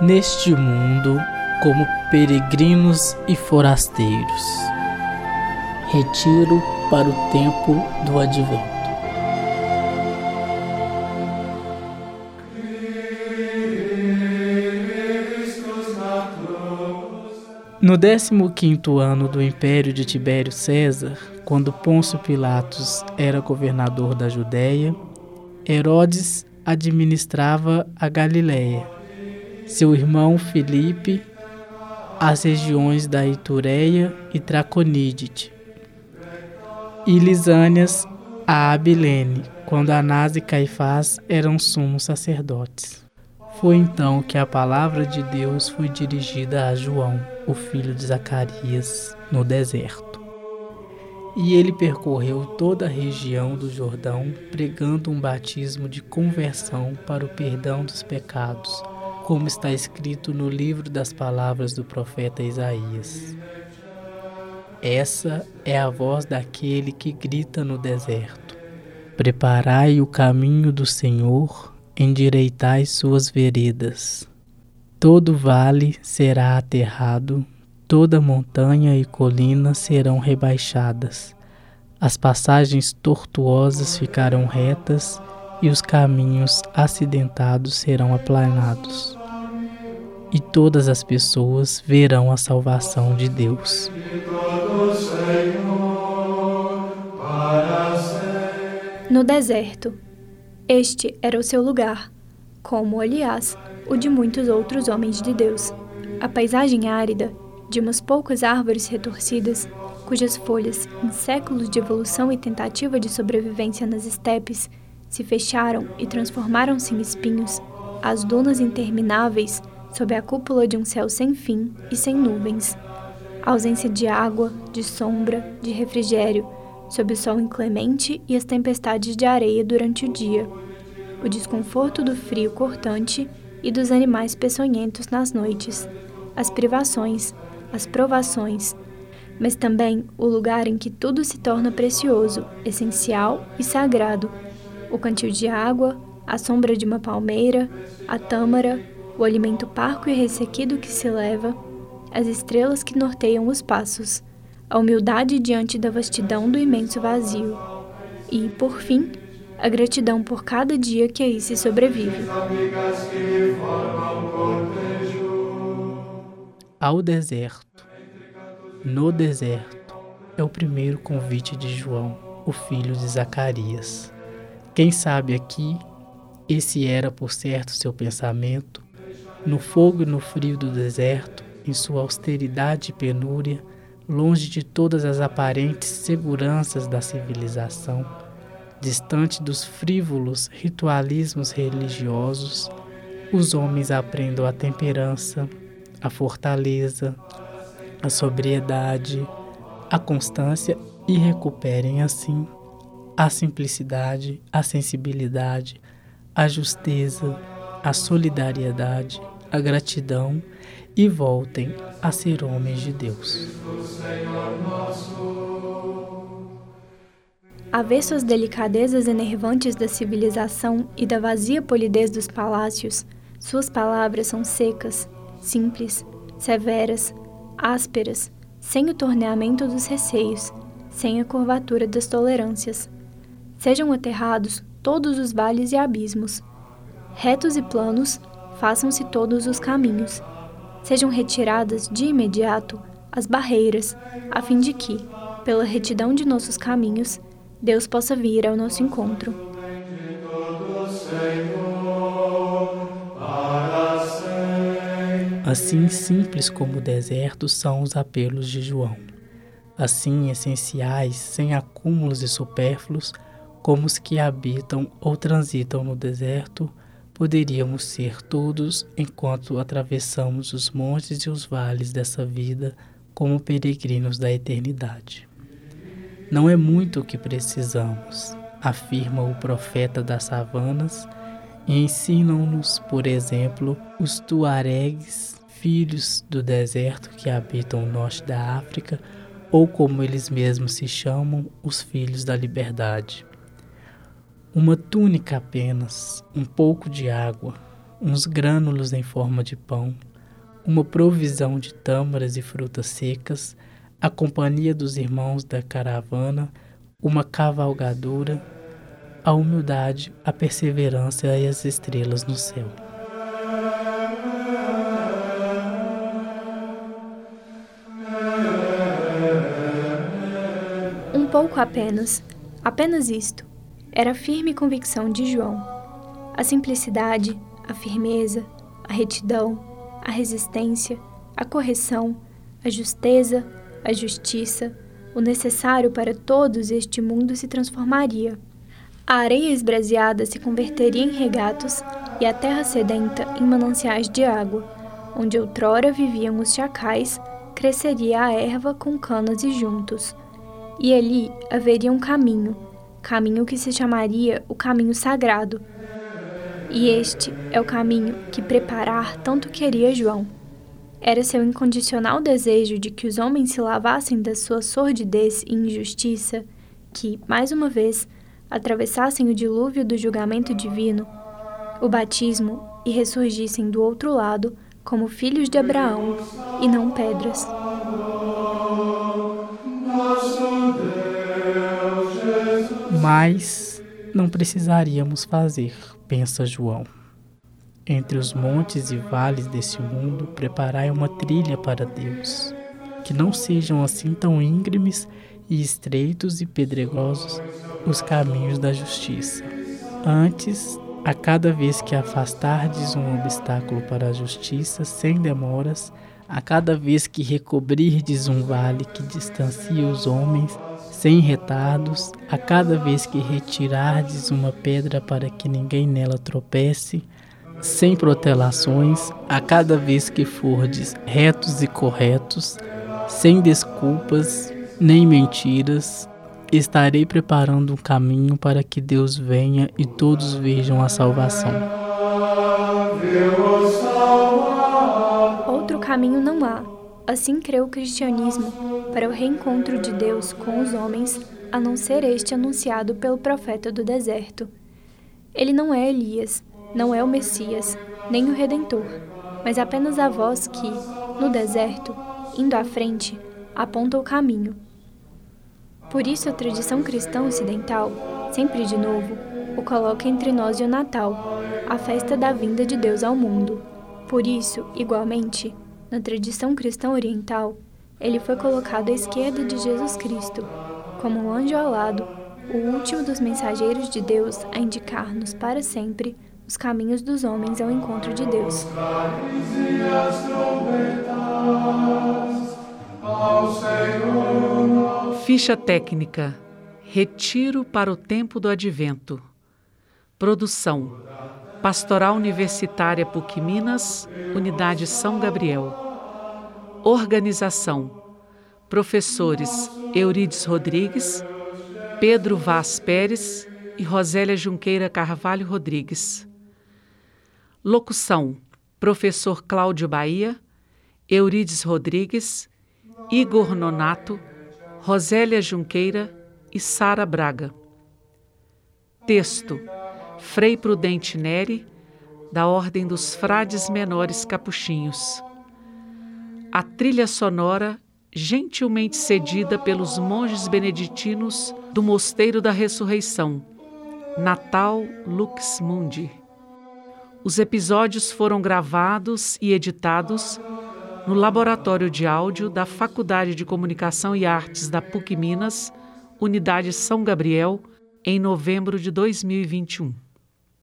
neste mundo como peregrinos e forasteiros. Retiro para o tempo do advento. No 15º ano do império de Tibério César, quando Pôncio Pilatos era governador da Judéia, Herodes administrava a Galiléia. Seu irmão Filipe as regiões da Itureia e Traconídide, e Lisânias a Abilene, quando Anás e Caifás eram sumos sacerdotes. Foi então que a palavra de Deus foi dirigida a João, o filho de Zacarias, no deserto. E ele percorreu toda a região do Jordão, pregando um batismo de conversão para o perdão dos pecados, como está escrito no livro das palavras do profeta Isaías. Essa é a voz daquele que grita no deserto: Preparai o caminho do Senhor endireitai suas veredas. Todo vale será aterrado, toda montanha e colina serão rebaixadas. As passagens tortuosas ficarão retas e os caminhos acidentados serão aplanados. E todas as pessoas verão a salvação de Deus. No deserto, este era o seu lugar, como, aliás, o de muitos outros homens de Deus. A paisagem árida, de umas poucas árvores retorcidas, cujas folhas, em séculos de evolução e tentativa de sobrevivência nas estepes, se fecharam e transformaram-se em espinhos, as dunas intermináveis, sob a cúpula de um céu sem fim e sem nuvens. A ausência de água, de sombra, de refrigério, sob o sol inclemente e as tempestades de areia durante o dia, o desconforto do frio cortante e dos animais peçonhentos nas noites, as privações, as provações, mas também o lugar em que tudo se torna precioso, essencial e sagrado: o cantil de água, a sombra de uma palmeira, a tâmara, o alimento parco e ressequido que se leva, as estrelas que norteiam os passos a humildade diante da vastidão do imenso vazio e, por fim, a gratidão por cada dia que aí se sobrevive. Ao deserto. No deserto é o primeiro convite de João, o filho de Zacarias. Quem sabe aqui, esse era por certo seu pensamento, no fogo e no frio do deserto, em sua austeridade e penúria, longe de todas as aparentes seguranças da civilização, distante dos frívolos ritualismos religiosos, os homens aprendam a temperança, a fortaleza, a sobriedade, a constância e recuperem assim a simplicidade, a sensibilidade, a justeza, a solidariedade, a gratidão e voltem a ser homens de Deus. Avesso às delicadezas enervantes da civilização e da vazia polidez dos palácios, suas palavras são secas, simples, severas, ásperas, sem o torneamento dos receios, sem a curvatura das tolerâncias. Sejam aterrados todos os vales e abismos. Retos e planos, façam-se todos os caminhos sejam retiradas de imediato as barreiras, a fim de que, pela retidão de nossos caminhos, Deus possa vir ao nosso encontro. Assim simples como o deserto são os apelos de João. Assim essenciais, sem acúmulos e supérfluos, como os que habitam ou transitam no deserto poderíamos ser todos enquanto atravessamos os montes e os vales dessa vida como peregrinos da eternidade. Não é muito o que precisamos, afirma o profeta das savanas, e ensinam-nos, por exemplo, os tuaregs, filhos do deserto que habitam o norte da África, ou como eles mesmos se chamam, os filhos da liberdade. Uma túnica apenas, um pouco de água, uns grânulos em forma de pão, uma provisão de tâmaras e frutas secas, a companhia dos irmãos da caravana, uma cavalgadura, a humildade, a perseverança e as estrelas no céu. Um pouco apenas, apenas isto, era a firme convicção de João. A simplicidade, a firmeza, a retidão, a resistência, a correção, a justeza, a justiça, o necessário para todos este mundo se transformaria. A areia esbraseada se converteria em regatos e a terra sedenta em mananciais de água. Onde outrora viviam os chacais, cresceria a erva com canas e juntos. E ali haveria um caminho, caminho que se chamaria o caminho sagrado. E este é o caminho que preparar tanto queria João. Era seu incondicional desejo de que os homens se lavassem da sua sordidez e injustiça, que, mais uma vez, atravessassem o dilúvio do julgamento divino, o batismo e ressurgissem do outro lado como filhos de Abraão e não pedras. Mas não precisaríamos fazer, pensa João. Entre os montes e vales desse mundo, preparai uma trilha para Deus, que não sejam assim tão íngremes e estreitos e pedregosos os caminhos da justiça. Antes, a cada vez que afastardes um obstáculo para a justiça sem demoras, a cada vez que recobrirdes um vale que distancia os homens sem retardos, a cada vez que retirardes uma pedra para que ninguém nela tropece, sem protelações, a cada vez que fordes retos e corretos, sem desculpas nem mentiras, estarei preparando um caminho para que Deus venha e todos vejam a salvação. Outro caminho não há. Assim creu o cristianismo para o reencontro de Deus com os homens, a não ser este anunciado pelo profeta do deserto. Ele não é Elias, não é o Messias, nem o Redentor, mas apenas a voz que, no deserto, indo à frente, aponta o caminho. Por isso a tradição cristã ocidental, sempre de novo, o coloca entre nós e o Natal, a festa da vinda de Deus ao mundo. Por isso, igualmente, na tradição cristã oriental, ele foi colocado à esquerda de Jesus Cristo, como um anjo alado, o último dos mensageiros de Deus a indicar-nos para sempre os caminhos dos homens ao encontro de Deus. Ficha técnica: Retiro para o tempo do advento. Produção: Pastoral Universitária PUC Minas, Unidade São Gabriel. Organização: Professores Eurides Rodrigues, Pedro Vaz Pérez e Rosélia Junqueira Carvalho Rodrigues. Locução: Professor Cláudio Bahia, Eurides Rodrigues, Igor Nonato, Rosélia Junqueira e Sara Braga. Texto: Frei Prudente Neri, da Ordem dos Frades Menores Capuchinhos. A trilha sonora gentilmente cedida pelos monges beneditinos do Mosteiro da Ressurreição, Natal Lux Mundi. Os episódios foram gravados e editados no Laboratório de Áudio da Faculdade de Comunicação e Artes da PUC Minas, Unidade São Gabriel, em novembro de 2021.